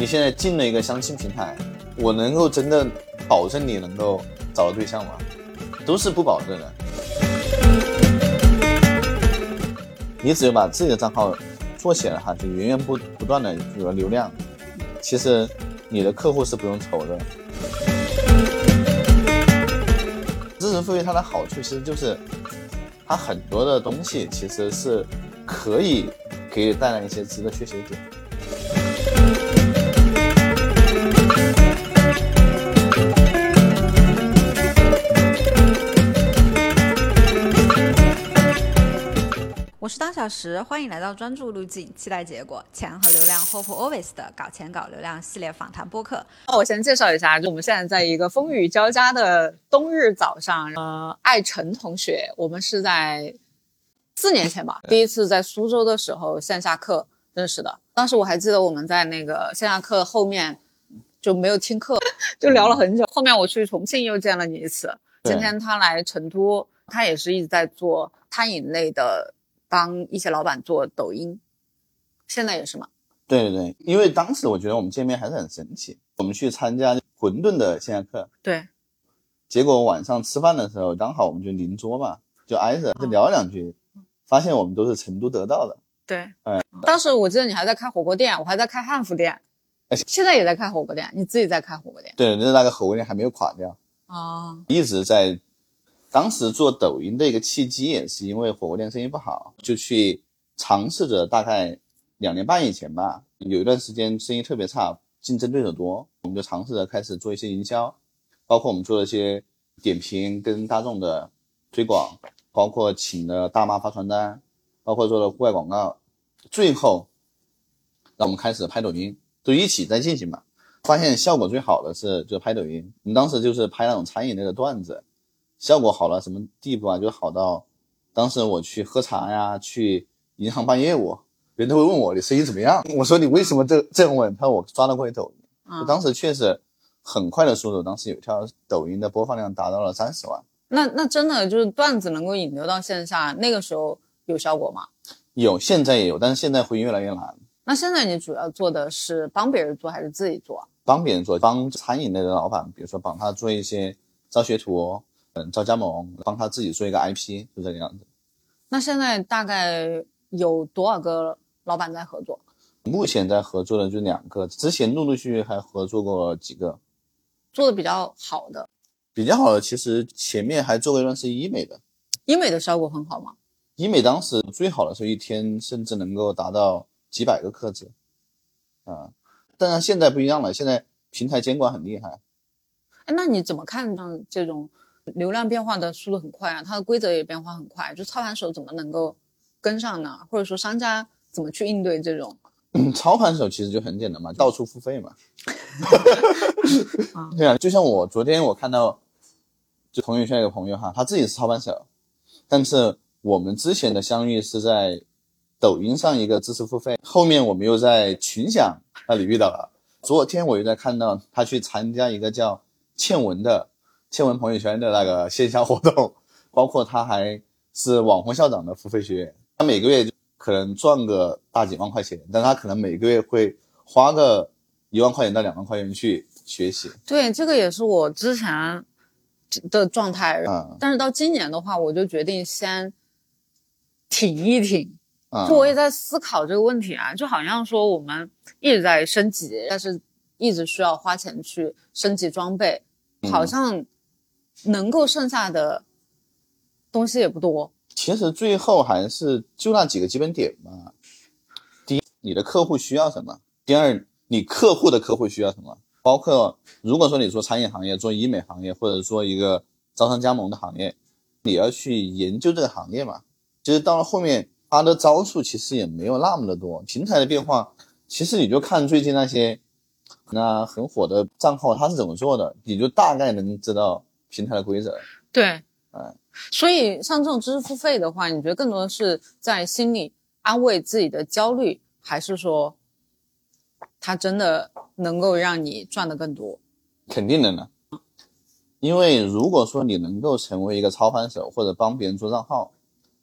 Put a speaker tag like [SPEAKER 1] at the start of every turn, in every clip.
[SPEAKER 1] 你现在进了一个相亲平台，我能够真的保证你能够找到对象吗？都是不保证的。你只有把自己的账号做起来哈，就源源不不断的有了流量，其实你的客户是不用愁的。知识付费它的好处其实就是，它很多的东西其实是可以给你带来一些值得学习的点。
[SPEAKER 2] 我是当小时，欢迎来到专注路径，期待结果，钱和流量，Hope Always 的搞钱搞流量系列访谈播客。
[SPEAKER 3] 那我先介绍一下，就我们现在在一个风雨交加的冬日早上，呃，艾辰同学，我们是在四年前吧，第一次在苏州的时候线下课认识的。当时我还记得我们在那个线下课后面就没有听课，就聊了很久。后面我去重庆又见了你一次，今天他来成都，他也是一直在做餐饮类的。帮一些老板做抖音，现在也是吗？
[SPEAKER 1] 对对对，因为当时我觉得我们见面还是很神奇。我们去参加馄饨的线下课，
[SPEAKER 3] 对。
[SPEAKER 1] 结果晚上吃饭的时候，刚好我们就邻桌嘛，就挨着就聊两句，发现我们都是成都得到的。
[SPEAKER 3] 对，哎，当时我记得你还在开火锅店，我还在开汉服店，现在也在开火锅店，你自己在开火锅店？
[SPEAKER 1] 对，那那个火锅店还没有垮掉
[SPEAKER 3] 哦，
[SPEAKER 1] 一直在。当时做抖音的一个契机，也是因为火锅店生意不好，就去尝试着。大概两年半以前吧，有一段时间生意特别差，竞争对手多，我们就尝试着开始做一些营销，包括我们做了一些点评跟大众的推广，包括请了大妈发传单，包括做了户外广告，最后让我们开始拍抖音，都一起在进行嘛。发现效果最好的是就拍抖音，我们当时就是拍那种餐饮类的段子。效果好了什么地步啊？就好到，当时我去喝茶呀，去银行办业务，别人都会问我你生意怎么样？我说你为什么这这样问？他说我刷到过你抖音。嗯，当时确实很快的速度，当时有一条抖音的播放量达到了三十万。
[SPEAKER 3] 那那真的就是段子能够引流到线下，那个时候有效果吗？
[SPEAKER 1] 有，现在也有，但是现在会越来越难。
[SPEAKER 3] 那现在你主要做的是帮别人做还是自己做？
[SPEAKER 1] 帮别人做，帮餐饮类的老板，比如说帮他做一些招学徒。嗯，招加盟，帮他自己做一个 IP，就这个样子。
[SPEAKER 3] 那现在大概有多少个老板在合作？
[SPEAKER 1] 目前在合作的就两个，之前陆陆续续还合作过几个。
[SPEAKER 3] 做的比较好的，
[SPEAKER 1] 比较好的，其实前面还做过一段是医美的。
[SPEAKER 3] 医美的效果很好吗？
[SPEAKER 1] 医美当时最好的时候，一天甚至能够达到几百个客子。啊，当然现在不一样了，现在平台监管很厉害。
[SPEAKER 3] 哎，那你怎么看呢？这种？流量变化的速度很快啊，它的规则也变化很快，就操盘手怎么能够跟上呢？或者说商家怎么去应对这种？
[SPEAKER 1] 操盘手其实就很简单嘛，到处付费嘛。对啊，就像我昨天我看到，就朋友圈有个朋友哈，他自己是操盘手，但是我们之前的相遇是在抖音上一个知识付费，后面我们又在群享那里遇到了。昨天我又在看到他去参加一个叫倩文的。倩文朋友圈的那个线下活动，包括他还是网红校长的付费学员，他每个月就可能赚个大几万块钱，但他可能每个月会花个一万块钱到两万块钱去学习。
[SPEAKER 3] 对，这个也是我之前的状态。嗯，但是到今年的话，我就决定先挺一挺。就我也在思考这个问题啊，就好像说我们一直在升级，但是一直需要花钱去升级装备，好像。能够剩下的东西也不多。
[SPEAKER 1] 其实最后还是就那几个基本点嘛。第一，你的客户需要什么？第二，你客户的客户需要什么？包括如果说你做餐饮行业、做医美行业，或者说一个招商加盟的行业，你要去研究这个行业嘛。其实到了后面，他的招数其实也没有那么的多。平台的变化，其实你就看最近那些那很火的账号，他是怎么做的，你就大概能知道。平台的规则，
[SPEAKER 3] 对，嗯，所以像这种知识付费的话，你觉得更多的是在心里安慰自己的焦虑，还是说它真的能够让你赚的更多？
[SPEAKER 1] 肯定的呢，因为如果说你能够成为一个操盘手或者帮别人做账号，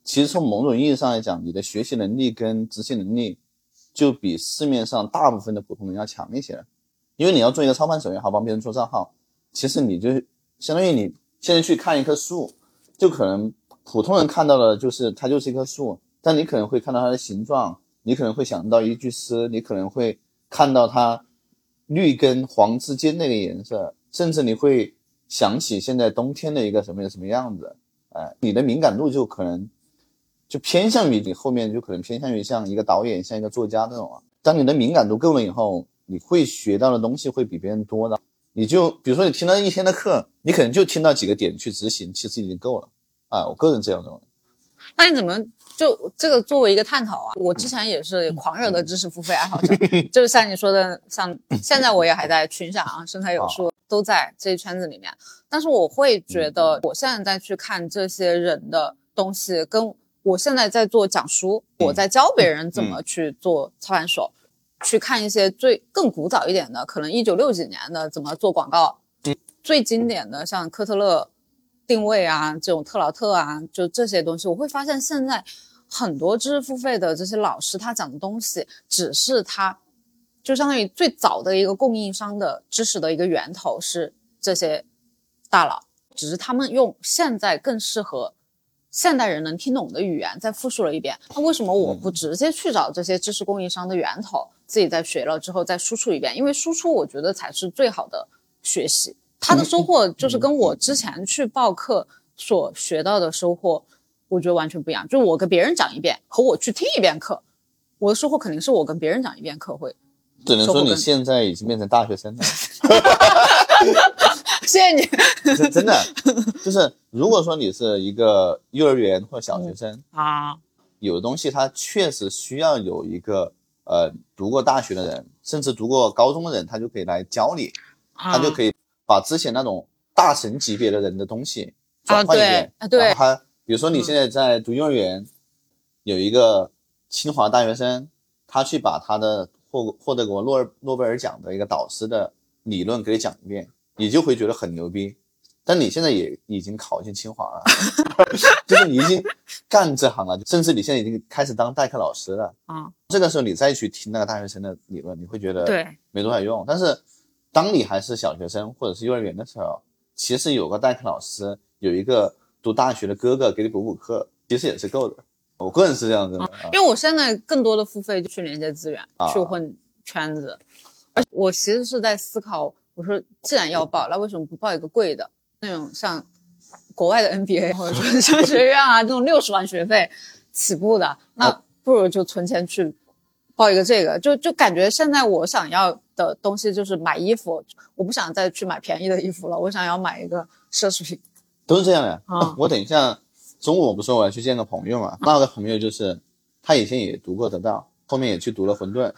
[SPEAKER 1] 其实从某种意义上来讲，你的学习能力跟执行能力就比市面上大部分的普通人要强一些。因为你要做一个操盘手也好，帮别人做账号，其实你就相当于你现在去看一棵树，就可能普通人看到的就是它就是一棵树，但你可能会看到它的形状，你可能会想到一句诗，你可能会看到它绿跟黄之间那个颜色，甚至你会想起现在冬天的一个什么什么样子，哎，你的敏感度就可能就偏向于你后面就可能偏向于像一个导演，像一个作家这种啊。当你的敏感度够了以后。你会学到的东西会比别人多的，你就比如说你听了一天的课，你可能就听到几个点去执行，其实已经够了啊。我个人这样认为。
[SPEAKER 3] 那你怎么就这个作为一个探讨啊？我之前也是狂热的知识付费爱好者，就是像你说的，像现在我也还在群享啊，生态有数都在这一圈子里面。但是我会觉得，我现在再去看这些人的东西，跟我现在在做讲书，我在教别人怎么去做操盘手。去看一些最更古早一点的，可能一九六几年的怎么做广告，最经典的像科特勒定位啊，这种特劳特啊，就这些东西，我会发现现在很多知识付费的这些老师，他讲的东西只是他就相当于最早的一个供应商的知识的一个源头是这些大佬，只是他们用现在更适合。现代人能听懂的语言再复述了一遍，那为什么我不直接去找这些知识供应商的源头，自己在学了之后再输出一遍？因为输出我觉得才是最好的学习，他的收获就是跟我之前去报课所学到的收获，我觉得完全不一样。就我跟别人讲一遍和我去听一遍课，我的收获肯定是我跟别人讲一遍课会。
[SPEAKER 1] 只能说你现在已经变成大学生了。
[SPEAKER 3] 谢谢你，
[SPEAKER 1] 真的 就是如果说你是一个幼儿园或小学生
[SPEAKER 3] 啊，
[SPEAKER 1] 有的东西它确实需要有一个呃读过大学的人，甚至读过高中的人，他就可以来教你，他就可以把之前那种大神级别的人的东西转换一遍。
[SPEAKER 3] 啊，对，
[SPEAKER 1] 他比如说你现在在读幼儿园，有一个清华大学生，他去把他的获获得过诺诺贝尔奖的一个导师的理论给你讲一遍。你就会觉得很牛逼，但你现在也已经考进清华了，就是你已经干这行了，甚至你现在已经开始当代课老师了啊。这个时候你再去听那个大学生的理论，你会觉得
[SPEAKER 3] 对
[SPEAKER 1] 没多少用。但是当你还是小学生或者是幼儿园的时候，其实有个代课老师，有一个读大学的哥哥给你补补课，其实也是够的。我个人是这样子的，
[SPEAKER 3] 因为我现在更多的付费就去连接资源，去混圈子，而我其实是在思考。我说，既然要报，那为什么不报一个贵的，那种像国外的 NBA 或者说商学院啊，这种六十万学费起步的，那不如就存钱去报一个这个。就就感觉现在我想要的东西就是买衣服，我不想再去买便宜的衣服了，我想要买一个奢侈品。
[SPEAKER 1] 都是这样的啊！我等一下中午我不说我要去见个朋友嘛，那个朋友就是他以前也读过得到，后面也去读了混沌，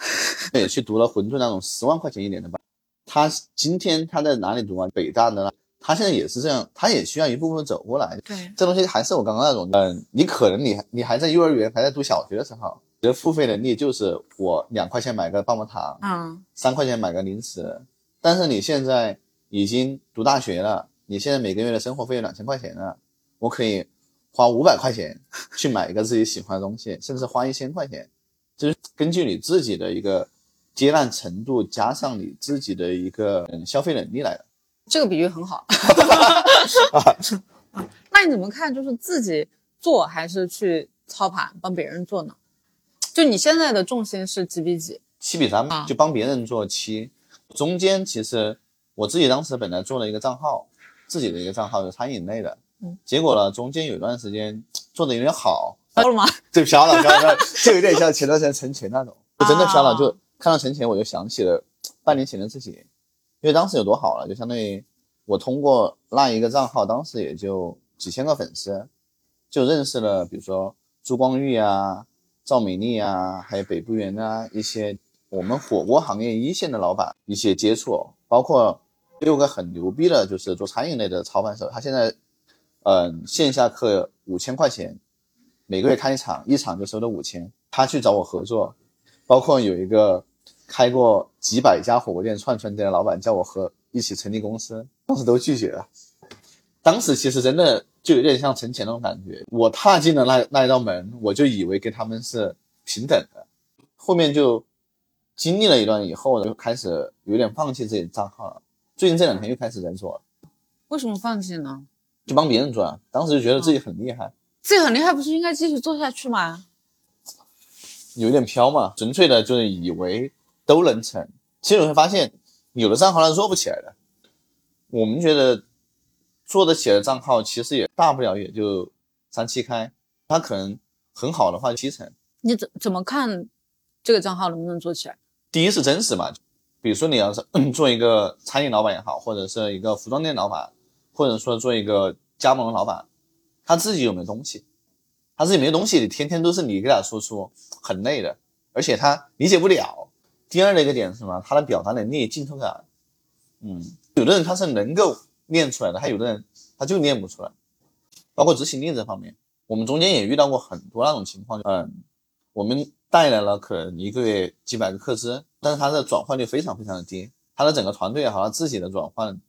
[SPEAKER 1] 也去读了混沌那种十万块钱一年的班。他今天他在哪里读啊？北大的，他现在也是这样，他也需要一步步走过来。
[SPEAKER 3] 对，
[SPEAKER 1] 这东西还是我刚刚那种，嗯，你可能你你还在幼儿园，还在读小学的时候，你的付费能力就是我两块钱买个棒棒糖，
[SPEAKER 3] 嗯，
[SPEAKER 1] 三块钱买个零食。但是你现在已经读大学了，你现在每个月的生活费有两千块钱了，我可以花五百块钱去买一个自己喜欢的东西，甚至花一千块钱，就是根据你自己的一个。接纳程度加上你自己的一个消费能力来的，
[SPEAKER 3] 这个比喻很好。那你怎么看？就是自己做还是去操盘帮别人做呢？就你现在的重心是几比几？
[SPEAKER 1] 七比三嘛就帮别人做七。中间其实我自己当时本来做了一个账号，自己的一个账号是餐饮类的，嗯，结果呢中间有一段时间做的有点好，
[SPEAKER 3] 飘了吗？
[SPEAKER 1] 对，飘了，飘了，就有点像前段时间陈钱那种，就真的飘了，就。看到陈钱，我就想起了半年前的自己，因为当时有多好了，就相当于我通过那一个账号，当时也就几千个粉丝，就认识了，比如说朱光玉啊、赵美丽啊，还有北部园啊一些我们火锅行业一线的老板一些接触，包括六个很牛逼的，就是做餐饮类的操盘手，他现在嗯线下课五千块钱，每个月开一场，一场就收了五千，他去找我合作，包括有一个。开过几百家火锅店串串店的老板叫我和一起成立公司，当时都拒绝了。当时其实真的就有点像存钱那种感觉。我踏进了那那一道门，我就以为跟他们是平等的。后面就经历了一段以后，就开始有点放弃自己的账号了。最近这两天又开始在做了，
[SPEAKER 3] 为什么放弃呢？
[SPEAKER 1] 就帮别人做啊。当时就觉得自己很厉害，
[SPEAKER 3] 自己很厉害，不是应该继续做下去吗？
[SPEAKER 1] 有点飘嘛，纯粹的就是以为都能成。其实你会发现，有的账号它是做不起来的。我们觉得做得起来的账号，其实也大不了也就三七开，它可能很好的话七成。
[SPEAKER 3] 你怎怎么看这个账号能不能做起来？
[SPEAKER 1] 第一是真实嘛，比如说你要是做一个餐饮老板也好，或者是一个服装店老板，或者说做一个加盟的老板，他自己有没有东西？他自己没有东西，你天天都是你给他输出，很累的，而且他理解不了。第二的一个点是什么？他的表达能力、镜头感，嗯，有的人他是能够练出来的，还有的人他就练不出来。包括执行力这方面，我们中间也遇到过很多那种情况，嗯，我们带来了可能一个月几百个客资，但是他的转换率非常非常的低，他的整个团队也好，他自己的转换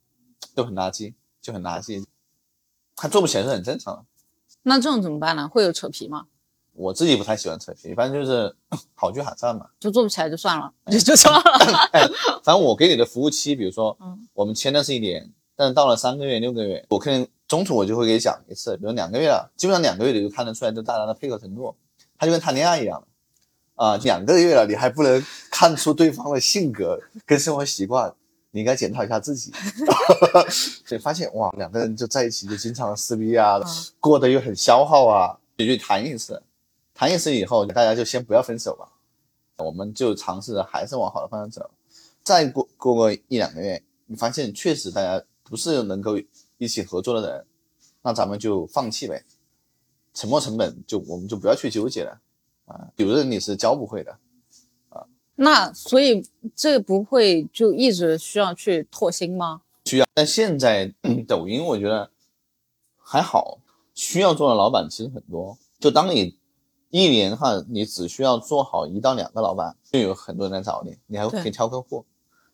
[SPEAKER 1] 都很垃圾，就很垃圾，他做不起来是很正常的。
[SPEAKER 3] 那这种怎么办呢？会有扯皮吗？
[SPEAKER 1] 我自己不太喜欢扯皮，反正就是好聚好散嘛。
[SPEAKER 3] 就做不起来就算了，就就算了。
[SPEAKER 1] 哎，反正我给你的服务期，比如说，
[SPEAKER 3] 嗯，
[SPEAKER 1] 我们签的是一年，但是到了三个月、六个月，我可能中途我就会给你讲一次，比如两个月了，基本上两个月你就看得出来这大家的配合程度，他就跟谈恋爱一样啊，两个月了你还不能看出对方的性格跟生活习惯，你应该检讨一下自己。所以发现哇，两个人就在一起就经常撕逼啊，过得又很消耗啊，也就谈一次，谈一次以后大家就先不要分手吧。我们就尝试着还是往好的方向走，再过过个一两个月，你发现确实大家不是能够一起合作的人，那咱们就放弃呗，沉没成本就我们就不要去纠结了啊，有的人你是教不会的啊，
[SPEAKER 3] 那所以这不会就一直需要去拓新吗？
[SPEAKER 1] 需要。但现在、嗯抖音我觉得还好，需要做的老板其实很多，就当你一年哈，你只需要做好一到两个老板，就有很多人来找你，你还可以挑客户。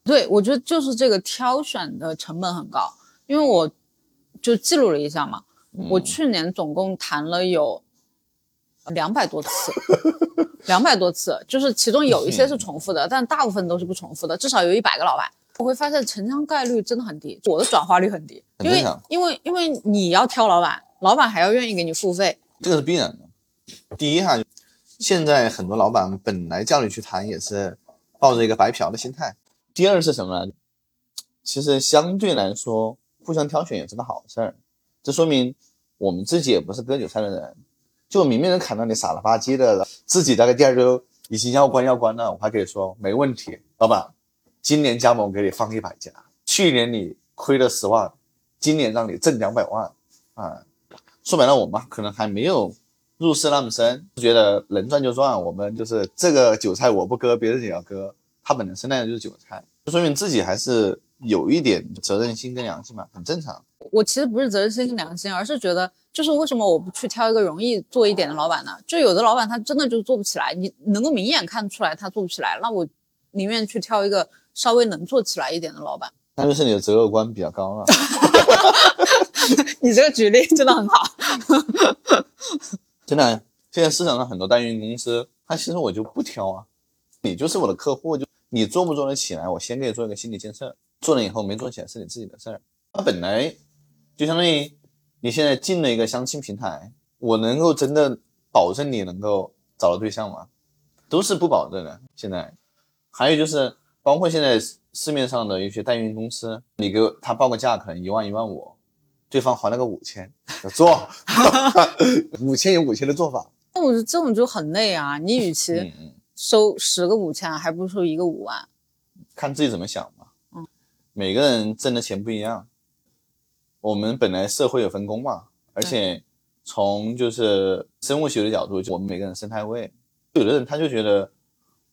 [SPEAKER 3] 对，我觉得就是这个挑选的成本很高，因为我就记录了一下嘛，我去年总共谈了有两百多次，两百多次，就是其中有一些是重复的，但大部分都是不重复的，至少有一百个老板。我会发现成交概率真的很低，我的转化率很低，因为因为因为你要挑老板，老板还要愿意给你付费，
[SPEAKER 1] 这个是必然的。第一哈，现在很多老板本来叫你去谈也是抱着一个白嫖的心态。第二是什么呢？其实相对来说，互相挑选也是个好事儿。这说明我们自己也不是割韭菜的人。就明明能砍到你傻了吧唧的，自己大概第二周已经要关要关了，我还可以说没问题，老板，今年加盟给你放一百家，去年你亏了十万，今年让你挣两百万啊！说白了，我们可能还没有入世那么深，觉得能赚就赚。我们就是这个韭菜我不割，别人也要割。他本身那就是韭菜，就说明自己还是有一点责任心跟良心嘛，很正常。
[SPEAKER 3] 我其实不是责任心跟良心，而是觉得，就是为什么我不去挑一个容易做一点的老板呢？就有的老板他真的就做不起来，你能够明眼看出来他做不起来，那我宁愿去挑一个稍微能做起来一点的老板。
[SPEAKER 1] 那就是你的择偶观比较高了。
[SPEAKER 3] 你这个举例真的很好。
[SPEAKER 1] 真的，现在市场上很多代运营公司，他其实我就不挑啊，你就是我的客户，就你做不做得起来，我先给你做一个心理建设，做了以后没做起来是你自己的事儿。他本来就相当于你现在进了一个相亲平台，我能够真的保证你能够找到对象吗？都是不保证的。现在还有就是，包括现在市面上的一些代运营公司，你给他报个价可能一万一万五，对方还了个五千，就做 五千有五千的做法。
[SPEAKER 3] 那我觉得这种就很累啊！你与其收十个五千，还不如收一个五万。
[SPEAKER 1] 看自己怎么想吧。
[SPEAKER 3] 嗯，
[SPEAKER 1] 每个人挣的钱不一样。我们本来社会有分工嘛，而且从就是生物学的角度，就我们每个人生态位，有的人他就觉得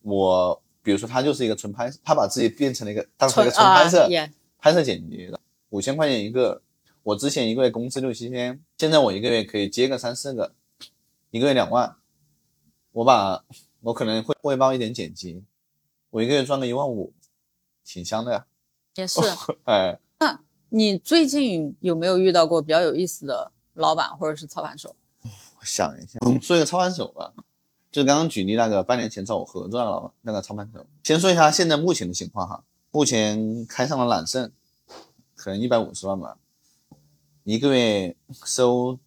[SPEAKER 1] 我，比如说他就是一个纯拍，他把自己变成了一个当成一个纯拍摄，拍摄剪辑的，五千块钱一个。我之前一个月工资六七千，现在我一个月可以接个三四个，一个月两万。我把我可能会会包一点剪辑，我一个月赚个一万五，挺香的呀。
[SPEAKER 3] 也是。
[SPEAKER 1] 哎，那
[SPEAKER 3] 你最近有没有遇到过比较有意思的老板或者是操盘手？
[SPEAKER 1] 我想一下，说一个操盘手吧。就刚刚举例那个半年前找我合作那个老那个操盘手，先说一下现在目前的情况哈，目前开上了揽胜，可能一百五十万吧，一个月收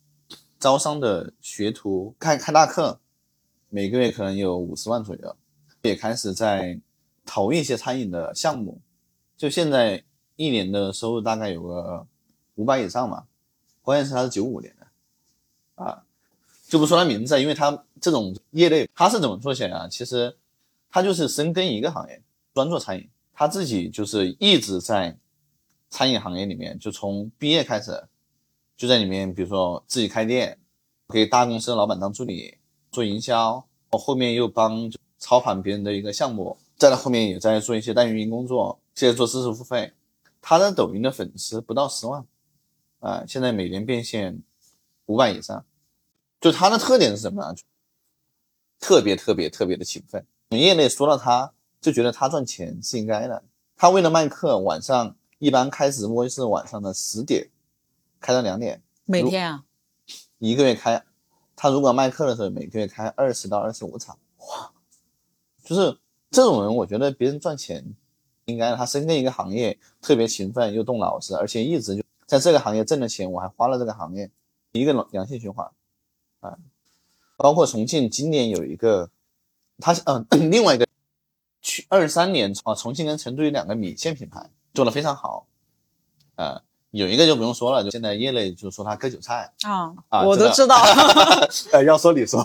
[SPEAKER 1] 招商的学徒开开大课，每个月可能有五十万左右，也开始在投一些餐饮的项目，就现在一年的收入大概有个五百以上嘛，关键是他是九五年的，啊。就不说他名字，因为他这种业内他是怎么做起来啊？其实他就是深耕一个行业，专做餐饮。他自己就是一直在餐饮行业里面，就从毕业开始就在里面，比如说自己开店，给大公司的老板当助理，做营销，后面又帮操盘别人的一个项目，再到后面也在做一些代运营工作，现在做知识付费。他的抖音的粉丝不到十万，啊，现在每年变现五百以上。就他的特点是什么呢？特别特别特别的勤奋。业内说到他，就觉得他赚钱是应该的。他为了卖课，晚上一般开直播是晚上的十点，开到两点。
[SPEAKER 3] 每天啊？
[SPEAKER 1] 一个月开，他如果卖课的时候，每个月开二十到二十五场。哇！就是这种人，我觉得别人赚钱应该他深耕一个行业，特别勤奋又动脑子，而且一直就在这个行业挣了钱，我还花了这个行业，一个良性循环。啊，包括重庆今年有一个，他嗯，另外一个去二三年啊，重庆跟成都有两个米线品牌做的非常好，啊，有一个就不用说了，就现在业内就说他割韭菜
[SPEAKER 3] 啊
[SPEAKER 1] 啊，
[SPEAKER 3] 我都知道，
[SPEAKER 1] 呃，要说你说，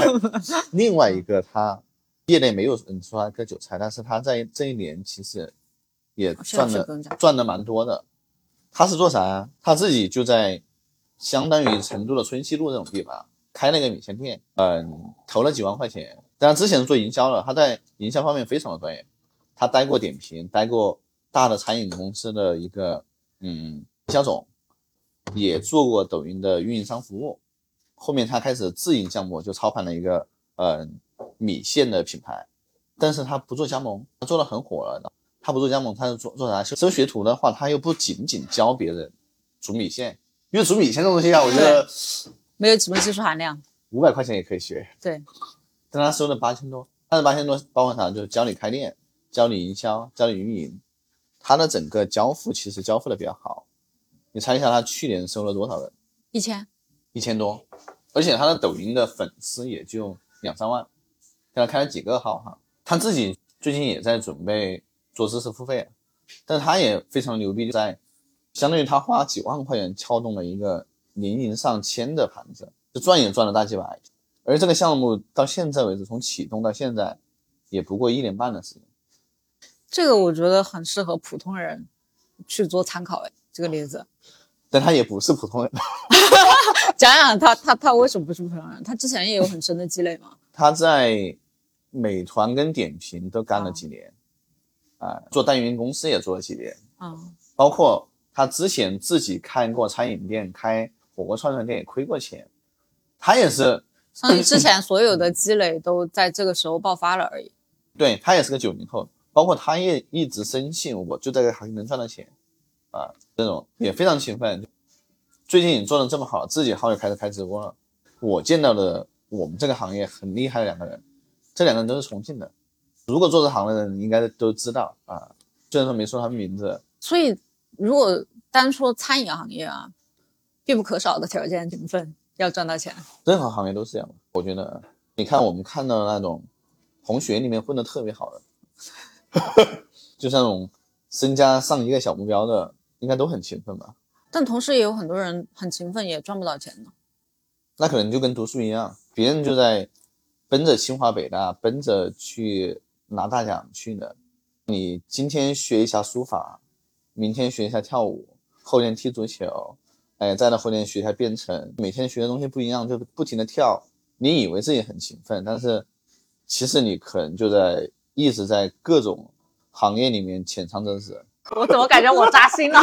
[SPEAKER 1] 另外一个他业内没有人说他割韭菜，但是他在这一年其实也赚了赚的蛮多的，他是做啥？他自己就在。相当于成都的春熙路这种地方开了个米线店，嗯，投了几万块钱。但之前是做营销的，他在营销方面非常的专业。他待过点评，待过大的餐饮公司的一个嗯肖总，也做过抖音的运营商服务。后面他开始自营项目，就操盘了一个嗯米线的品牌。但是他不做加盟，他做的很火了。他不做加盟，他是做做啥？收学徒的话，他又不仅仅教别人煮米线。因为煮米线这东西啊，我觉得
[SPEAKER 3] 没有什么技术含量，
[SPEAKER 1] 五百块钱也可以学。
[SPEAKER 3] 对，
[SPEAKER 1] 但他收了八千多，但是八千多包括啥？就是教你开店，教你营销，教你运营。他的整个交付其实交付的比较好。你猜一下，他去年收了多少人？
[SPEAKER 3] 一千，
[SPEAKER 1] 一千多。而且他的抖音的粉丝也就两三万。现在开了几个号哈？他自己最近也在准备做知识付费，但他也非常牛逼，在。相当于他花几万块钱撬动了一个年营上千的盘子，就赚也赚了大几百。而这个项目到现在为止，从启动到现在，也不过一年半的时间。
[SPEAKER 3] 这个我觉得很适合普通人去做参考。哎，这个例子。
[SPEAKER 1] 但他也不是普通人。
[SPEAKER 3] 讲讲他他他为什么不是普通人？他之前也有很深的积累吗？
[SPEAKER 1] 他在美团跟点评都干了几年，啊，做代运营公司也做了几年，啊，包括。他之前自己开过餐饮店，开火锅串串店也亏过钱，他也是，
[SPEAKER 3] 像之前所有的积累都在这个时候爆发了而已。
[SPEAKER 1] 对他也是个九零后，包括他也一直深信我就在这个行业能赚到钱，啊，这种也非常勤奋。最近做的这么好，自己号也开始开直播了。我见到的我们这个行业很厉害的两个人，这两个人都是重庆的，如果做这行的人应该都知道啊，虽然说没说他们名字，
[SPEAKER 3] 所以。如果单说餐饮行业啊，必不可少的条件勤奋，要赚到钱。
[SPEAKER 1] 任何行业都是这样的，我觉得。你看我们看到的那种同学里面混得特别好的，就像那种身家上一个小目标的，应该都很勤奋吧？
[SPEAKER 3] 但同时也有很多人很勤奋也赚不到钱的。
[SPEAKER 1] 那可能就跟读书一样，别人就在奔着清华北大，奔着去拿大奖去的。你今天学一下书法。明天学一下跳舞，后天踢足球，哎，再到后天学一下编程，每天学的东西不一样，就不停的跳。你以为自己很勤奋，但是其实你可能就在一直在各种行业里面浅尝辄止。
[SPEAKER 3] 我怎么感觉我扎心了？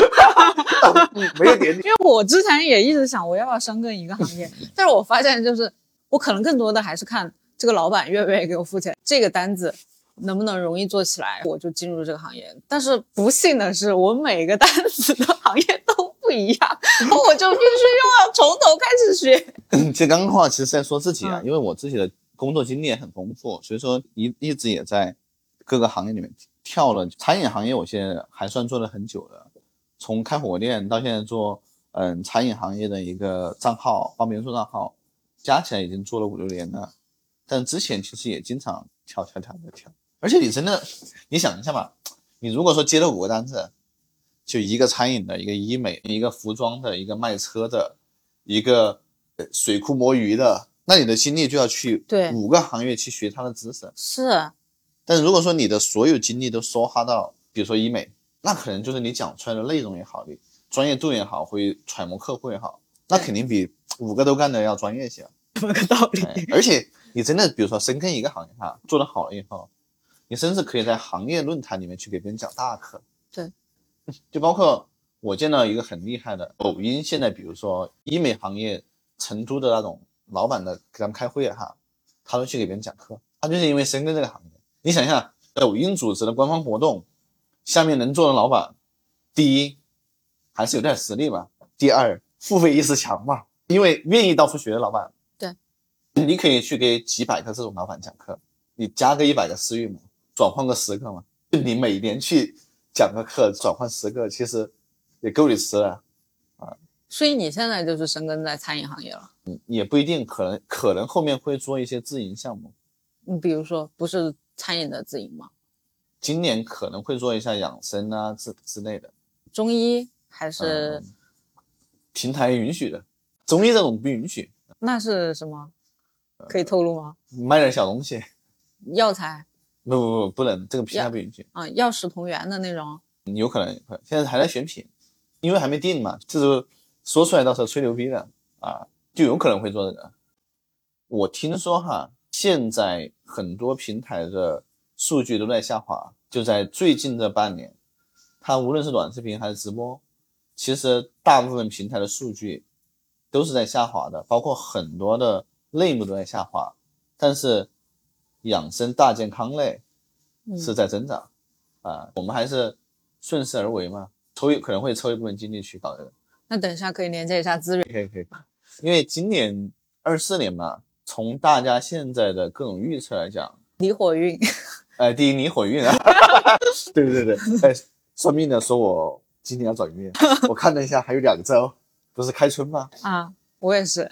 [SPEAKER 1] 没有点
[SPEAKER 3] 因为我之前也一直想我要不要深耕一个行业，但是我发现就是我可能更多的还是看这个老板愿不愿意给我付钱，这个单子。能不能容易做起来，我就进入这个行业。但是不幸的是，我每个单子的行业都不一样，我就必须又要从头开始学。
[SPEAKER 1] 这刚刚话其实在说自己啊，因为我自己的工作经历也很丰富，所以说一一直也在各个行业里面跳了。餐饮行业我现在还算做了很久的，从开火锅店到现在做嗯餐饮行业的一个账号，方便说账号，加起来已经做了五六年了。但之前其实也经常跳跳跳的跳，而且你真的，你想一下嘛，你如果说接了五个单子，就一个餐饮的，一个医美，一个服装的，一个卖车的，一个水库摸鱼的，那你的精力就要去
[SPEAKER 3] 对
[SPEAKER 1] 五个行业去学他的知识。
[SPEAKER 3] 是，
[SPEAKER 1] 但如果说你的所有精力都梭哈到，比如说医美，那可能就是你讲出来的内容也好，你专业度也好，会揣摩客户也好，那肯定比五个都干的要专业些。
[SPEAKER 3] 这么个道理。
[SPEAKER 1] 哎，而且你真的，比如说深耕一个行业哈，做得好了以后，你甚至可以在行业论坛里面去给别人讲大课。
[SPEAKER 3] 对，
[SPEAKER 1] 就包括我见到一个很厉害的抖音，现在比如说医美行业成都的那种老板的给他们开会哈，他都去给别人讲课，他就是因为深耕这个行业。你想一下，抖音组织的官方活动，下面能做的老板，第一还是有点实力吧，第二付费意识强嘛，因为愿意到处学的老板。对你可以去给几百个这种老板讲课，你加个一百个私域嘛，转换个十个嘛，就你每年去讲个课，转换十个，其实也够你吃了啊。
[SPEAKER 3] 所以你现在就是深耕在餐饮行业了。
[SPEAKER 1] 嗯也不一定，可能可能后面会做一些自营项目，
[SPEAKER 3] 嗯比如说，不是餐饮的自营吗？
[SPEAKER 1] 今年可能会做一下养生啊之之类的，
[SPEAKER 3] 中医还是、
[SPEAKER 1] 嗯平台允许的，中医这种不允许，
[SPEAKER 3] 那是什么？可以透露吗？
[SPEAKER 1] 卖点小东西，
[SPEAKER 3] 药材
[SPEAKER 1] 不不不不能，这个平台不允许，
[SPEAKER 3] 啊，药食同源的那种。
[SPEAKER 1] 有可能现在还在选品，因为还没定嘛，就是说出来到时候吹牛逼的啊，就有可能会做这个。我听说哈，现在很多平台的数据都在下滑，就在最近这半年，它无论是短视频还是直播，其实大部分平台的数据都是在下滑的，包括很多的类目都在下滑，但是养生大健康类
[SPEAKER 3] 嗯
[SPEAKER 1] 是在增长啊，我们还是顺势而为嘛，抽一可能会抽一部分精力去搞这个。
[SPEAKER 3] 那等一下可以连接一下资源。
[SPEAKER 1] 可以可以，因为今年二四年嘛，从大家现在的各种预测来讲，
[SPEAKER 3] 离火运，
[SPEAKER 1] 哎，第一离火运啊，对对对对，哎，算命的说我今年要转运，我看了一下，还有两周，不是开春吗？
[SPEAKER 3] 啊，我也是，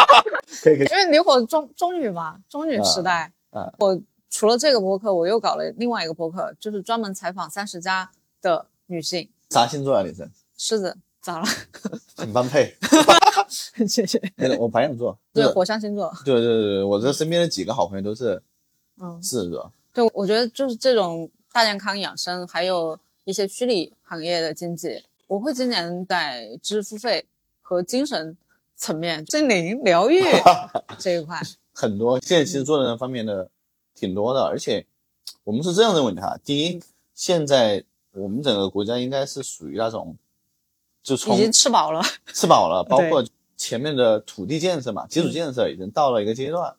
[SPEAKER 1] 可以可以，
[SPEAKER 3] 因为离火中中女嘛，中女时代。
[SPEAKER 1] 啊
[SPEAKER 3] 我除了这个播客，我又搞了另外一个播客，就是专门采访三十加的女性。
[SPEAKER 1] 啥星座啊？你是？
[SPEAKER 3] 狮子咋了？
[SPEAKER 1] 很般配。
[SPEAKER 3] 谢谢。
[SPEAKER 1] 我白羊座，
[SPEAKER 3] 对，火象星座。
[SPEAKER 1] 对对对对，我这身边的几个好朋友都是
[SPEAKER 3] 嗯，
[SPEAKER 1] 狮子座，
[SPEAKER 3] 对，我觉得就是这种大健康养生，还有一些虚拟行业的经济，我会今年在知识付费和精神层面、心灵疗愈 这一块。
[SPEAKER 1] 很多现在其实做的方面的挺多的，而且我们是这样认为的哈。第一，现在我们整个国家应该是属于那种，就从
[SPEAKER 3] 已经吃饱了，
[SPEAKER 1] 吃饱了，包括前面的土地建设嘛，基础建设已经到了一个阶段，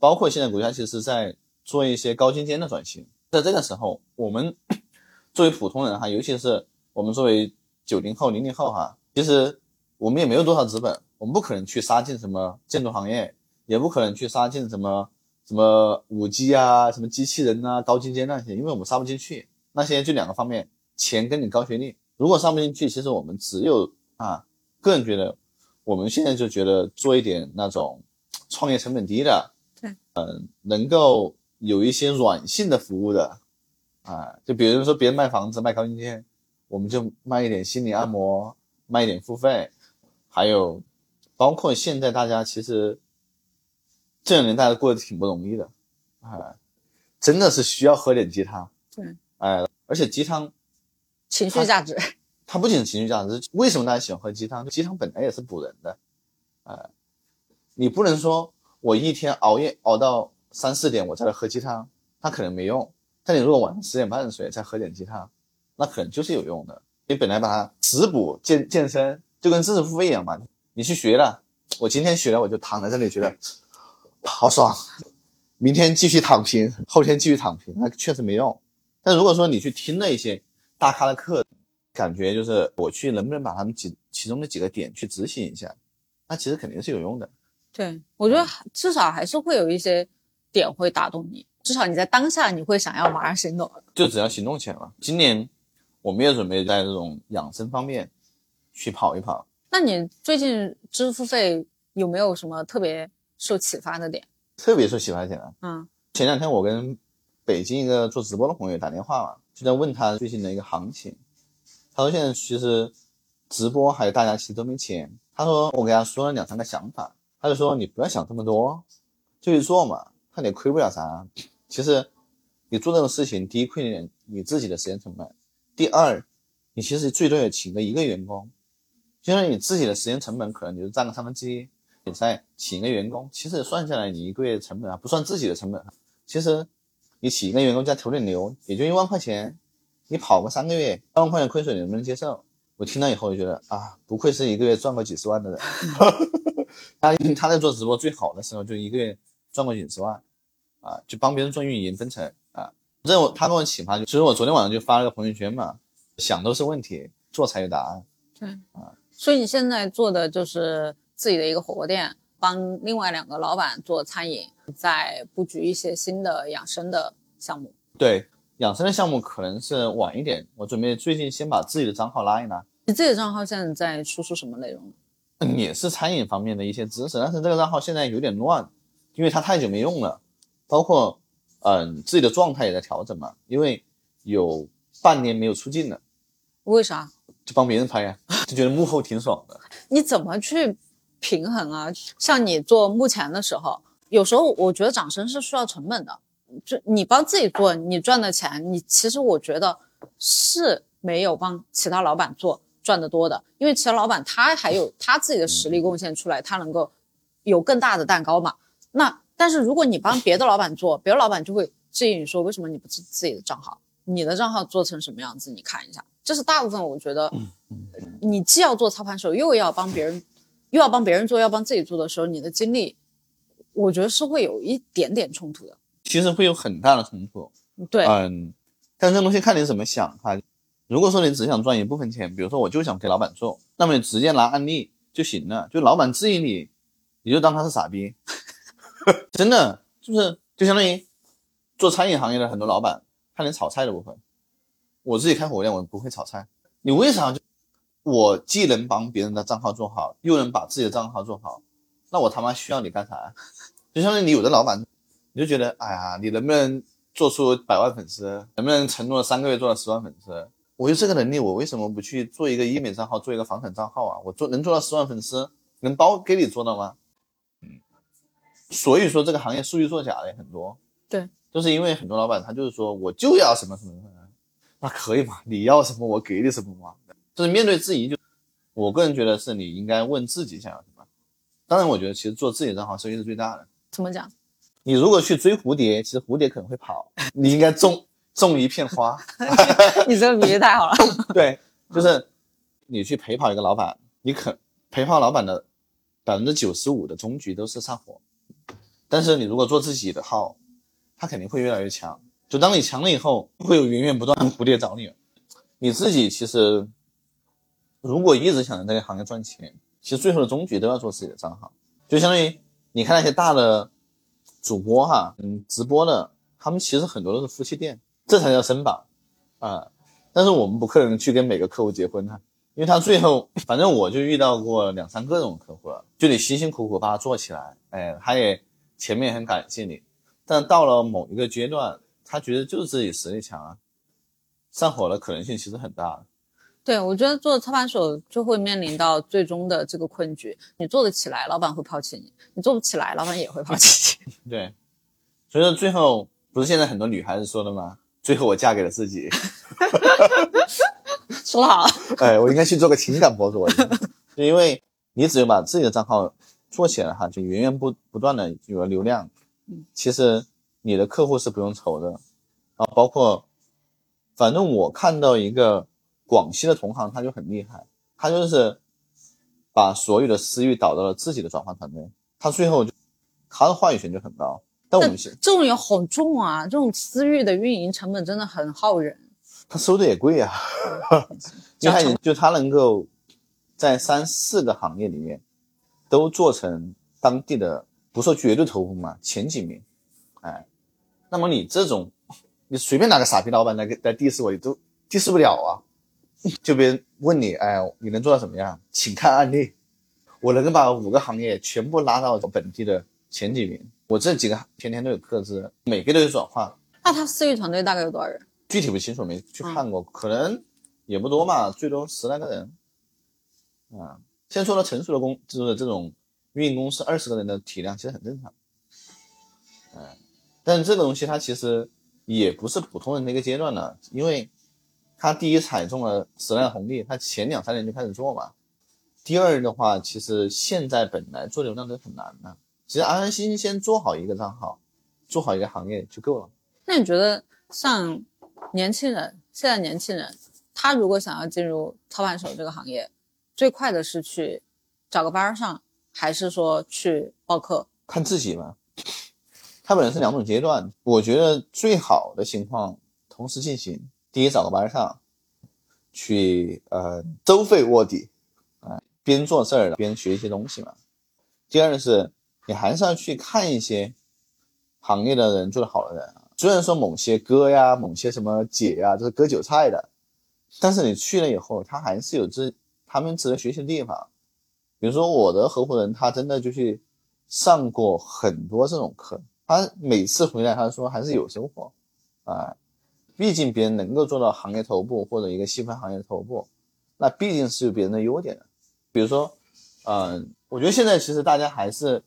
[SPEAKER 1] 包括现在国家其实在做一些高精尖的转型，在这个时候，我们 作为普通人哈，尤其是我们作为九零后、零零后哈，其实我们也没有多少资本，我们不可能去杀进什么建筑行业，也不可能去杀进什么什么五 G 啊、什么机器人啊、高精尖那些，因为我们杀不进去。那些就两个方面，钱跟你高学历。如果上不进去，其实我们只有啊，个人觉得，我们现在就觉得做一点那种创业成本低的，
[SPEAKER 3] 对，
[SPEAKER 1] 嗯、能够有一些软性的服务的，啊，就比如说别人卖房子卖高精尖，我们就卖一点心理按摩，卖一点付费，还有包括现在大家其实这两年大家过得挺不容易的，啊，真的是需要喝点鸡汤，
[SPEAKER 3] 对，
[SPEAKER 1] 哎，而且鸡汤
[SPEAKER 3] 情绪价值。
[SPEAKER 1] 它不仅是情绪价值，为什么大家喜欢喝鸡汤？鸡汤本来也是补人的，呃，你不能说我一天熬夜熬到三四点我再来喝鸡汤，它可能没用。但你如果晚上十点半睡再喝点鸡汤，那可能就是有用的。你本来把它食补健健身，就跟知识付费一样嘛。你去学了，我今天学了，我就躺在这里觉得好爽，明天继续躺平，后天继续躺平，那确实没用。但如果说你去听了一些大咖的课，感觉就是我去能不能把他们几其中的几个点去执行一下，那其实肯定是有用的。
[SPEAKER 3] 对，我觉得至少还是会有一些点会打动你，至少你在当下你会想要马上行动。
[SPEAKER 1] 就只要行动起来了。今年我们也准备在这种养生方面去跑一跑。
[SPEAKER 3] 那你最近知识付费有没有什么特别受启发的点？
[SPEAKER 1] 特别受启发点啊！
[SPEAKER 3] 嗯
[SPEAKER 1] 前两天我跟北京一个做直播的朋友打电话嘛，就在问他最近的一个行情。他说现在其实直播还有大家其实都没钱。他说我给他说了两三个想法，他就说你不要想这么多，就去做嘛，看你亏不了啥。其实你做这种事情，第一亏你你自己的时间成本，第二你其实最多也请个一个员工，就像你自己的时间成本可能你就占个三分之一，你再请一个员工，其实算下来你一个月成本啊，不算自己的成本，其实你请一个员工加投点流，也就一万块钱，你跑个三个月，三万块钱亏损你能不能接受？我听了以后就觉得啊，不愧是一个月赚过几十万的人。他他在做直播最好的时候，就一个月赚过几十万，啊，就帮别人做运营分成啊。这我他跟我启发就，其实我昨天晚上就发了个朋友圈嘛，想都是问题，做才有答案。
[SPEAKER 3] 对啊所以你现在做的就是自己的一个火锅店，帮另外两个老板做餐饮，在布局一些新的养生的项目。
[SPEAKER 1] 对，养生的项目可能是晚一点，我准备最近先把自己的账号拉一拉。
[SPEAKER 3] 你自己的账号现在在输出什么内容？
[SPEAKER 1] 嗯也是餐饮方面的一些知识，但是这个账号现在有点乱，因为它太久没用了，包括嗯、自己的状态也在调整嘛，因为有半年没有出镜了，
[SPEAKER 3] 为啥？
[SPEAKER 1] 就帮别人拍呀，就觉得幕后挺爽的。
[SPEAKER 3] 你怎么去平衡啊？像你做目前的时候，有时候我觉得掌声是需要成本的。就你帮自己做，你赚的钱，你其实我觉得是没有帮其他老板做赚得多的，因为其他老板他还有他自己的实力贡献出来，他能够有更大的蛋糕嘛。那但是如果你帮别的老板做，别的老板就会质疑你说，为什么你不自自己的账号？你的账号做成什么样子？你看一下，这是大部分我觉得，你既要做操盘手，又要帮别人，又要帮别人做，要帮自己做的时候，你的精力，我觉得是会有一点点冲突的。
[SPEAKER 1] 其实会有很大的冲突，
[SPEAKER 3] 对，
[SPEAKER 1] 嗯，但这东西看你怎么想哈。如果说你只想赚一部分钱，比如说我就想给老板做，那么你直接拿案例就行了，就老板质疑你，你就当他是傻逼，真的就是就相当于做餐饮行业的很多老板，他连炒菜都不会。我自己开火锅店，我不会炒菜，你为啥就我既能帮别人的账号做好，又能把自己的账号做好，那我他妈需要你干啥？就相当于你有的老板，你就觉得，哎呀，你能不能做出百万粉丝？能不能承诺三个月做到十万粉丝？我有这个能力，我为什么不去做一个医美账号，做一个房产账号啊？我做能做到十万粉丝，能包给你做到吗？嗯，所以说这个行业数据作假的也很多。
[SPEAKER 3] 对，
[SPEAKER 1] 就是因为很多老板他就是说我就要什么什么什么，那可以嘛？你要什么我给你什么嘛？就是面对质疑就，我个人觉得是你应该问自己想要什么。当然，我觉得其实做自己的账号收益是最大的。
[SPEAKER 3] 怎么讲？
[SPEAKER 1] 你如果去追蝴蝶，其实蝴蝶可能会跑，你应该种种一片花。
[SPEAKER 3] 你这个比喻太好了。
[SPEAKER 1] 对，就是你去陪跑一个老板，你可陪跑老板的百分之九十五的终局都是上火，但是你如果做自己的号，他肯定会越来越强。就当你强了以后，会有源源不断的蝴蝶找你。你自己其实如果一直想在这个行业赚钱，其实最后的终局都要做自己的账号，就相当于你看那些大的主播哈，嗯，直播的，他们其实很多都是夫妻店，这才叫身绑啊。但是我们不可能去跟每个客户结婚哈，因为他最后，反正我就遇到过两三个这种客户了，就你辛辛苦苦把他做起来，哎，他也前面很感谢你，但到了某一个阶段，他觉得就是自己实力强啊，上火的可能性其实很大。
[SPEAKER 3] 对，我觉得做操盘手就会面临到最终的这个困局：你做得起来，老板会抛弃你；你做不起来，老板也会抛弃你。
[SPEAKER 1] 对，所以说最后不是现在很多女孩子说的吗？最后我嫁给了自己。
[SPEAKER 3] 说得好，
[SPEAKER 1] 哎，我应该去做个情感博主，就因为你只有把自己的账号做起来哈，就源源不不断的有了流量，其实你的客户是不用愁的啊。包括，反正我看到一个广西的同行，他就很厉害，他就是把所有的私域导到了自己的转化团队，他最后就他的话语权就很高。但我们是
[SPEAKER 3] 这种也好重啊！这种私域的运营成本真的很耗人。
[SPEAKER 1] 他收的也贵啊，因为他就他能够在三四个行业里面都做成当地的不说绝对头部嘛，前几名，哎，那么你这种，你随便哪个傻逼老板来来 diss 我，你都 diss 不了啊。就别人问你，哎，你能做到什么样？请看案例，我能够把五个行业全部拉到本地的前几名。我这几个天天都有客资，每个都有转化。
[SPEAKER 3] 那他私域团队大概有多少人？
[SPEAKER 1] 具体不清楚，没去看过，可能也不多嘛，最多十来个人。啊，现在做到成熟的公，就是这种运营公司，二十个人的体量其实很正常。嗯，但是这个东西它其实也不是普通人的一个阶段了，因为。他第一踩中了时代的红利，他前两三年就开始做嘛。第二的话，其实现在本来做流量都很难的，其实安安心心先做好一个账号，做好一个行业就够了。
[SPEAKER 3] 那你觉得像年轻人，现在年轻人，他如果想要进入操盘手这个行业，最快的是去找个班上，还是说去报课？
[SPEAKER 1] 看自己吧。他本来是两种阶段，我觉得最好的情况同时进行。第一，找个班上，去呃收费卧底，啊，边做事儿边学一些东西嘛。第二是，你还是要去看一些行业的人做的好的人。虽然说某些哥呀、某些什么姐呀，都是割韭菜的，但是你去了以后，他还是有值他们值得学习的地方。比如说我的合伙人，他真的就去上过很多这种课，他每次回来，他说还是有收获，啊。毕竟别人能够做到行业头部或者一个细分行业头部，那必定是有别人的优点的。比如说，嗯，我觉得现在其实大家还是，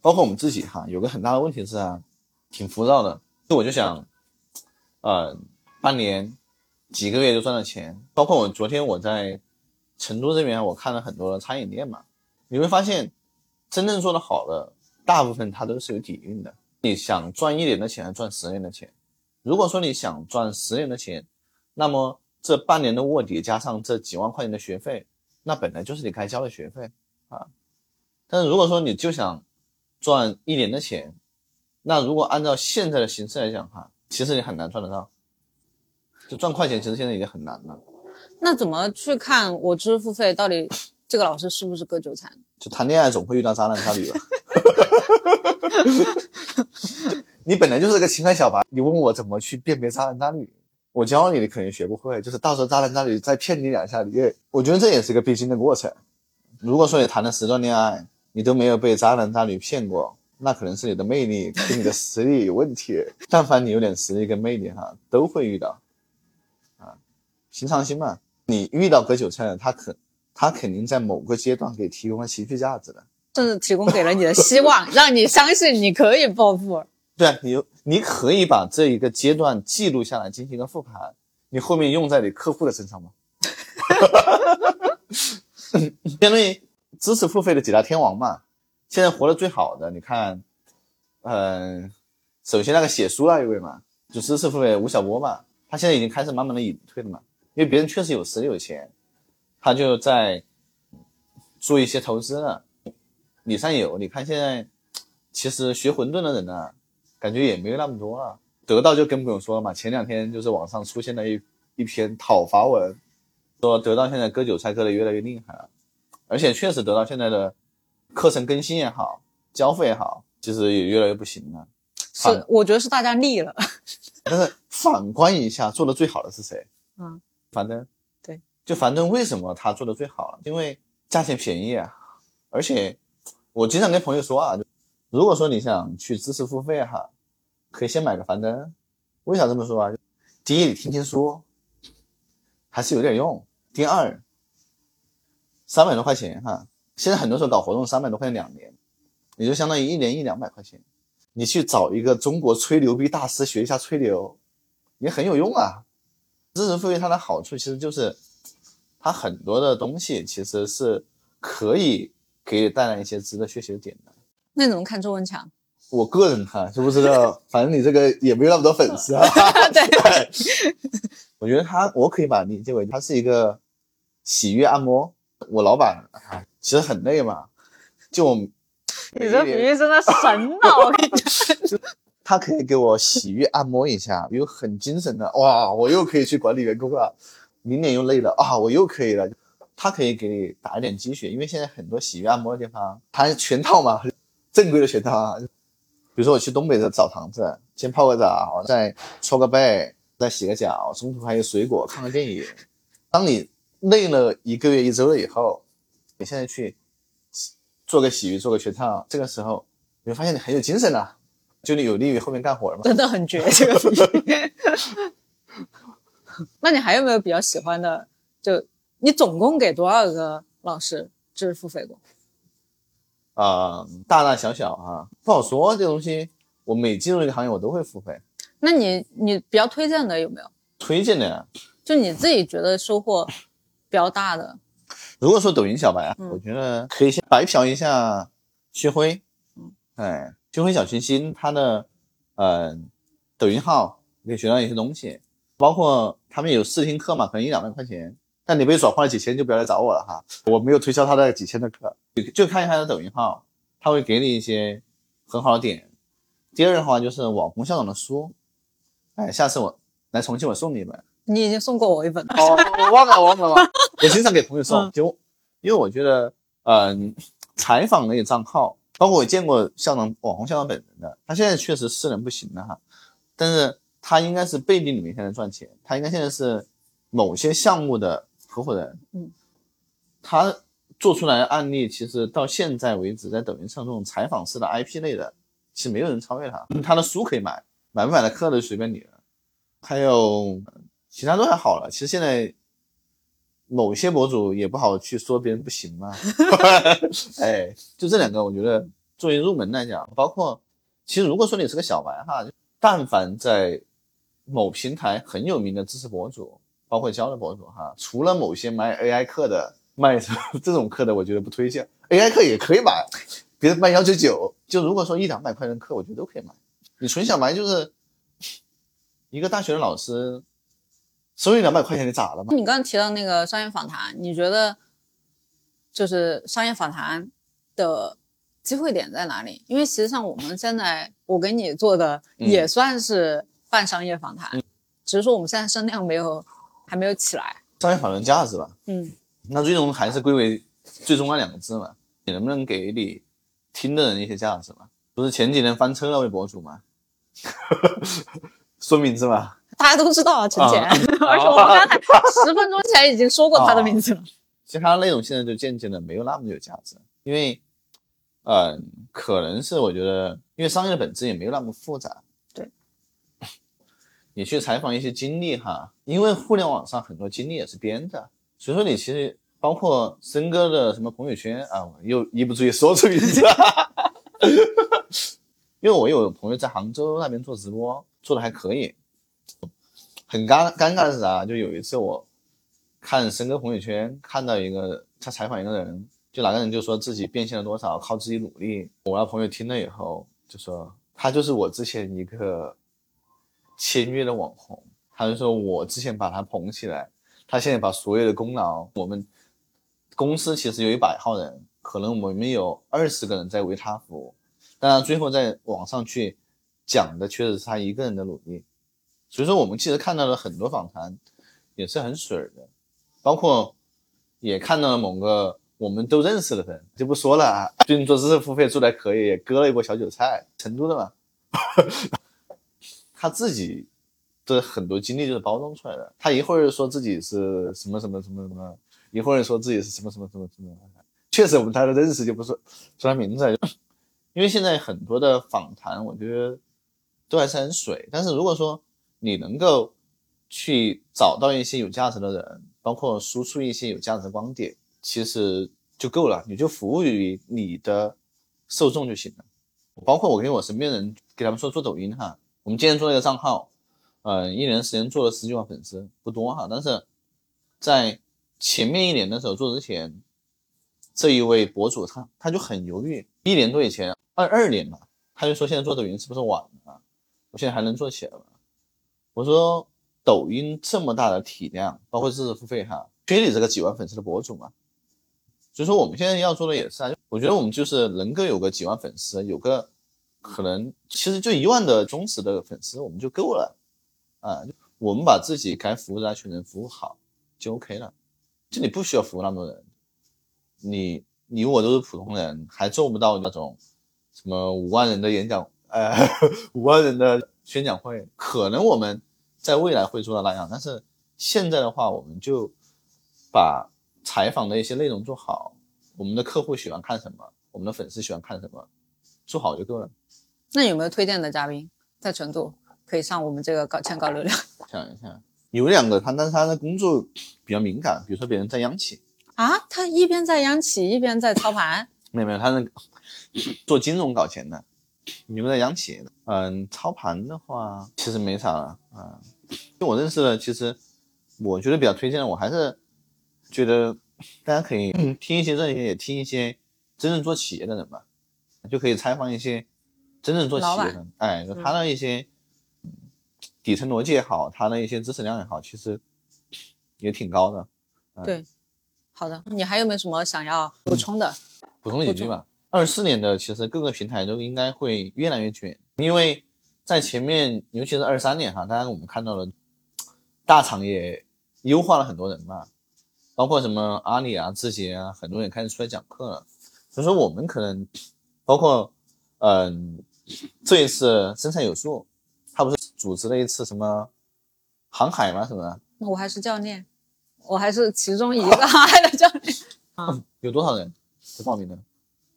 [SPEAKER 1] 包括我们自己哈，有个很大的问题是啊，挺浮躁的。就我就想，呃，半年、几个月就赚到钱。包括我昨天我在成都这边，我看了很多的餐饮店嘛，你会发现，真正做的好的，大部分它都是有底蕴的。你想赚一年的钱，还赚十年的钱？如果说你想赚十年的钱，那么这半年的卧底加上这几万块钱的学费，那本来就是你该交的学费啊。但是如果说你就想赚一年的钱，那如果按照现在的形式来讲哈，其实你很难赚得到。就赚快钱，其实现在已经很难了。
[SPEAKER 3] 那怎么去看我知识付费到底这个老师是不是割韭菜？
[SPEAKER 1] 就谈恋爱总会遇到渣男渣女吧。你本来就是个情感小白，你问我怎么去辨别渣男渣女，我教你你肯定学不会。就是到时候渣男渣女再骗你两下，你也我觉得这也是一个必经的过程。如果说你谈了十段恋爱，你都没有被渣男渣女骗过，那可能是你的魅力跟你的实力有问题。但凡你有点实力跟魅力哈，都会遇到。啊，平常心嘛。你遇到割韭菜的，他肯他肯定在某个阶段给提供了情绪价值的，
[SPEAKER 3] 甚至提供给了你的希望，让你相信你可以暴富。
[SPEAKER 1] 对啊，你你可以把这一个阶段记录下来进行一个复盘，你后面用在你客户的身上吗？相当于知识付费的几大天王嘛，现在活得最好的，你看，嗯，首先那个写书那一位嘛，就知识付费吴晓波嘛，他现在已经开始慢慢的隐退了嘛，因为别人确实有实力有钱，他就在做一些投资了。李善友，你看现在其实学混沌的人呢。感觉也没有那么多了，得到就更不用说了嘛。前两天就是网上出现了一一篇讨伐文，说得到现在割韭菜割的越来越厉害了，而且确实得到现在的课程更新也好，交付也好，其实也越来越不行了。
[SPEAKER 3] 是，我觉得是大家腻了。
[SPEAKER 1] 但是反观一下，做的最好的是谁？
[SPEAKER 3] 嗯，
[SPEAKER 1] 樊登。
[SPEAKER 3] 对，
[SPEAKER 1] 就樊登为什么他做的最好了？因为价钱便宜啊，而且我经常跟朋友说啊。如果说你想去知识付费哈，可以先买个樊登。为啥这么说啊？第一，你听听书，还是有点用。第二，三百多块钱哈，现在很多时候搞活动三百多块钱两年，也就相当于一年一两百块钱。你去找一个中国吹牛逼大师学一下吹牛，也很有用啊。知识付费它的好处其实就是，它很多的东西其实是可以给你带来一些值得学习的点的。
[SPEAKER 3] 那你怎么看周文强？
[SPEAKER 1] 我个人看就不知道，反正你这个也没有那么多粉丝啊。
[SPEAKER 3] 对，
[SPEAKER 1] 我觉得他，我可以把理解为他是一个洗浴按摩。我老板其实很累嘛，就我
[SPEAKER 3] 你这比喻真的神了，我跟你讲。
[SPEAKER 1] 他可以给我洗浴按摩一下，又很精神的哇，我又可以去管理员工了。明年又累了啊，我又可以了。他可以给你打一点鸡血，因为现在很多洗浴按摩的地方，它全套嘛，正规的全套啊。比如说我去东北的澡堂子，先泡个澡，再搓个背，再洗个脚，中途还有水果，看个电影。当你累了一个月、一周了以后，你现在去做个洗浴、做个全套，这个时候你会发现你很有精神了，就你有利于后面干活了嘛。
[SPEAKER 3] 真的很绝这个比喻。那你还有没有比较喜欢的？就你总共给多少个老师就是付费过？
[SPEAKER 1] 啊、大大小小啊，不好说。这东西我每进入一个行业，我都会付费。
[SPEAKER 3] 那你你比较推荐的有没有？
[SPEAKER 1] 推荐的呀，
[SPEAKER 3] 就你自己觉得收获比较大的？
[SPEAKER 1] 如果说抖音小白啊，
[SPEAKER 3] 嗯
[SPEAKER 1] 我觉得可以先白嫖一下薛辉，嗯哎，薛辉小清新他的呃抖音号可以学到一些东西，包括他们有试听课嘛，可能一两万块钱，但你被转换了几千就不要来找我了哈，我没有推销他的几千的课，就就看一下他的抖音号，他会给你一些很好的点。第二的话就是网红校长的书，哎，下次我来重庆我送你一本。
[SPEAKER 3] 你已经送过我一本了。
[SPEAKER 1] 哦，我忘了，我忘了，忘了 我经常给朋友送，
[SPEAKER 3] 嗯
[SPEAKER 1] 就因为我觉得，嗯、采访类账号，包括我见过校长网红校长本人的，他现在确实私人不行了哈，但是他应该是背地里面现在赚钱，他应该现在是某些项目的合伙人，
[SPEAKER 3] 嗯，
[SPEAKER 1] 他做出来的案例，其实到现在为止，在抖音上这种采访式的 IP 类的，其实没有人超越他，他的书可以买，买不买的课都随便你了，还有。其他都还好了。其实现在某些博主也不好去说别人不行嘛。哎，就这两个，我觉得作为入门来讲，包括其实如果说你是个小白哈，但凡在某平台很有名的知识博主，包括教的博主哈，除了某些卖 AI 课的、卖这种课的，我觉得不推荐。AI 课也可以买，别人卖幺九九，就如果说一两百块钱的课，我觉得都可以买。你纯想白就是一个大学的老师。收你两百块钱，你咋了嘛？
[SPEAKER 3] 你刚刚提到那个商业访谈，你觉得就是商业访谈的机会点在哪里？因为实际上我们现在我给你做的也算是半商业访谈，
[SPEAKER 1] 嗯、
[SPEAKER 3] 只是说我们现在声量没有还没有起来。
[SPEAKER 1] 商业讨论价值吧，
[SPEAKER 3] 嗯，
[SPEAKER 1] 那最终还是归为最终那两个字嘛，你能不能给你听的人一些价值嘛？不是前几年翻车那位博主吗？说名字吧。
[SPEAKER 3] 大家都知道啊，陈姐，
[SPEAKER 1] 啊
[SPEAKER 3] 而且我们刚才十分钟前已经说过他的名字了。
[SPEAKER 1] 其实他的内容现在就渐渐的没有那么有价值，因为，呃，可能是我觉得，因为商业的本质也没有那么复杂。你去采访一些经历哈，因为互联网上很多经历也是编的，所以说你其实包括森哥的什么朋友圈啊，我又一不注意说出名字了，因为我有朋友在杭州那边做直播，做的还可以。很尴尴尬的是啥？就有一次我看森哥朋友圈，看到一个他采访一个人，就哪个人就说自己变现了多少，靠自己努力。我那朋友听了以后就说，他就是我之前一个签约的网红，他就说我之前把他捧起来，他现在把所有的功劳，我们公司其实有一百号人，可能我们有二十个人在为他服务，但他最后在网上去讲的确实是他一个人的努力。所以说，我们其实看到了很多访谈，也是很水的，包括也看到了某个我们都认识的人，就不说了啊。最近做知识付费做的还可以，割了一波小韭菜，成都的嘛。他自己的很多经历就是包装出来的。他一会儿说自己是什么什么什么什么，一会儿说自己是什么什么什么什么。确实，我们他的认识就不是说他名字，因为现在很多的访谈，我觉得都还是很水。但是如果说你能够去找到一些有价值的人，包括输出一些有价值的观点，其实就够了，你就服务于你的受众就行了。包括我跟我身边人给他们说做抖音哈，我们今天做了一个账号，呃，一年时间做了十几万粉丝，不多哈，但是在前面一年的时候做之前，这一位博主他他就很犹豫，一年多以前，二二年嘛，他就说现在做抖音是不是晚了？我现在还能做起来吗？我说抖音这么大的体量，包括知识付费哈，缺你这个几万粉丝的博主嘛。所以说我们现在要做的也是啊，我觉得我们就是能够有个几万粉丝，有个可能其实就一万的忠实的粉丝我们就够了啊。我们把自己该服务的那群人服务好就 OK 了。就你不需要服务那么多人，你你我都是普通人，还做不到那种什么五万人的演讲，呃，五万人的宣讲会，可能我们在未来会做到那样，但是现在的话，我们就把采访的一些内容做好，我们的客户喜欢看什么，我们的粉丝喜欢看什么，做好就够了。
[SPEAKER 3] 那有没有推荐的嘉宾在成都可以上我们这个搞钱搞流量
[SPEAKER 1] 想一下，有两个他，但是他的工作比较敏感，比如说别人在央企，
[SPEAKER 3] 啊？他一边在央企一边在操盘，
[SPEAKER 1] 没有没有，他是 做金融搞钱的，你们在央企，嗯，操盘的话其实没啥了啊。就我认识的，其实我觉得比较推荐的，我还是觉得大家可以听一些这些，也听一些真正做企业的人吧，就可以采访一些真正做企业哎，就他的一些嗯底层逻辑也好，他的一些知识量也好，其实也挺高的。
[SPEAKER 3] 对，好的，你还有没有什么想要补充的？
[SPEAKER 1] 补充几句吧。二四年的其实各个平台都应该会越来越卷，因为在前面，尤其是二三年哈，当然我们看到了大厂也优化了很多人嘛，包括什么阿里啊、字节啊，很多人开始出来讲课了。所以说我们可能包括嗯、这一次生产有素，他不是组织了一次什么航海吗？什么的？
[SPEAKER 3] 那我还是教练，我还是其中一个航海的教练。
[SPEAKER 1] 有多少人是报名的？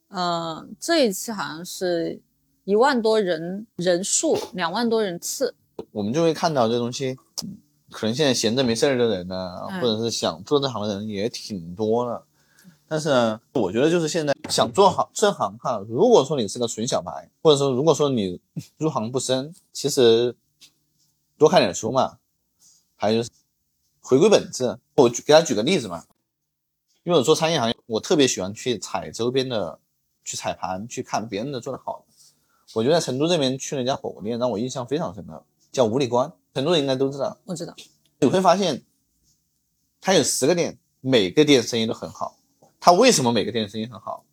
[SPEAKER 3] 嗯、这一次好像是一万多人人数，两万多人次。
[SPEAKER 1] 我们就会看到这东西，嗯可能现在闲着没事儿的人呢，
[SPEAKER 3] 嗯
[SPEAKER 1] 或者是想做这行的人也挺多了。但是呢，我觉得就是现在想做好这行哈，如果说你是个纯小白，或者说如果说你入行不深，其实多看点书嘛，还有就是回归本质。我举给大家举个例子嘛，因为我做餐饮行业，我特别喜欢去踩周边的，去踩盘，去看别人的做的好的。我觉得在成都这边去了一家火锅店，让我印象非常深刻，叫五里关，成都人应该都知道。
[SPEAKER 3] 我知道，
[SPEAKER 1] 你会发现，它有十个店，每个店生意都很好。他为什么每个店生意很好？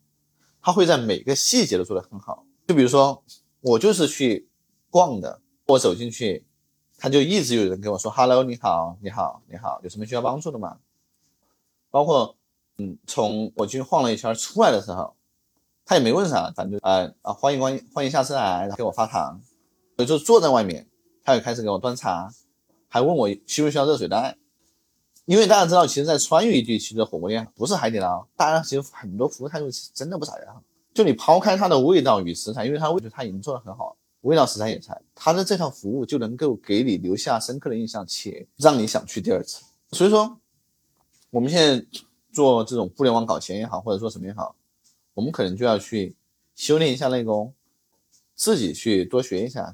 [SPEAKER 1] 他会在每个细节都做得很好。就比如说，我就是去逛的，我走进去，他就一直有人跟我说 “hello，你好，你好，你好，有什么需要帮助的吗？”包括，嗯，从我进去晃了一圈出来的时候，他也没问啥，反正啊啊，欢迎欢迎欢迎下次来，然后给我发糖，我就坐在外面，他也开始给我端茶，还问我需不需要热水袋。因为大家知道，其实，在川渝地区的火锅店不是海底捞，大家其实很多服务态度其实真的不咋样。就你抛开它的味道与食材，因为它味道它已经做得很好，味道食材也菜，它的这套服务就能够给你留下深刻的印象，且让你想去第二次。所以说，我们现在做这种互联网搞钱也好，或者说什么也好，我们可能就要去修炼一下内功，自己去多学一下，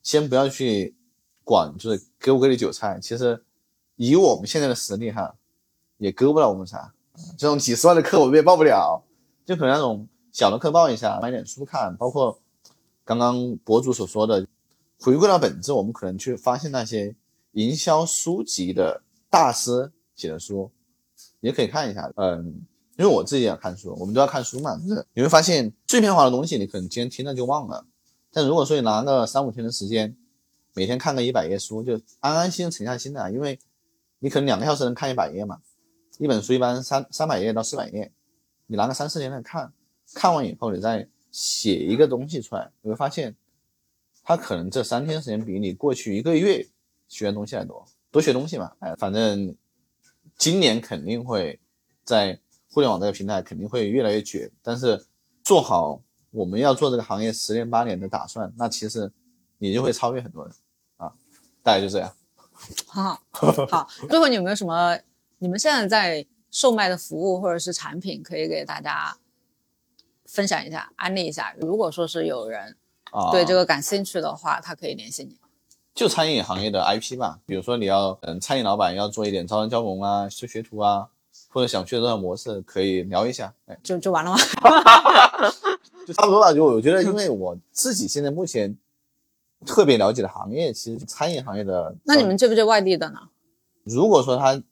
[SPEAKER 1] 先不要去管就是给不给你韭菜，其实。以我们现在的实力哈，也割不了我们啥。这种几十万的课我们也报不了，就可能那种小的课报一下，买点书看。包括刚刚博主所说的，回归到本质，我们可能去发现那些营销书籍的大师写的书，也可以看一下。嗯，因为我自己也看书，我们都要看书嘛。就是你会发现碎片化的东西，你可能今天听了就忘了。但如果说你拿个三五天的时间，每天看个一百页书，就安安心心沉下心来，因为。你可能两个小时能看一百页嘛，一本书一般三三百页到四百页，你拿个三四天来看，看完以后你再写一个东西出来，你会发现，他可能这三天时间比你过去一个月学的东西还多，多学东西嘛，哎，反正今年肯定会在互联网这个平台肯定会越来越卷，但是做好我们要做这个行业十年八年的打算，那其实你就会超越很多人啊，大概就这样。
[SPEAKER 3] 好好，最后你有没有什么你们现在在售卖的服务或者是产品可以给大家分享一下、安利一下？如果说是有人
[SPEAKER 1] 啊，
[SPEAKER 3] 对这个感兴趣的话，他可以联系你。
[SPEAKER 1] 就餐饮行业的 IP 吧，比如说你要嗯，餐饮老板要做一点招商加盟啊，修学徒啊，或者想学这种模式，可以聊一下，哎，
[SPEAKER 3] 就就完了吗？
[SPEAKER 1] 就差不多了。就我觉得，因为我自己现在目前特别了解的行业，其实餐饮行业的。
[SPEAKER 3] 那你们接不接外地的呢？
[SPEAKER 1] 如果说他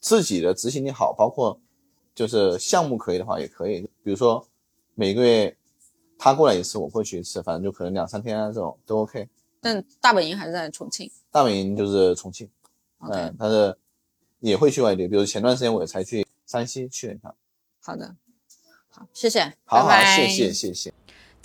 [SPEAKER 1] 自己的执行力好，包括就是项目可以的话，也可以。比如说每个月他过来一次，我过去一次，反正就可能两三天啊，这种都 OK。
[SPEAKER 3] 但大本营还是在重庆。
[SPEAKER 1] 大本营就是重庆嗯，但是也会去外地，比如前段时间我才去山西去了一趟。
[SPEAKER 3] 好的，好，谢谢，
[SPEAKER 1] 好好，
[SPEAKER 3] 拜拜
[SPEAKER 1] 谢谢谢谢。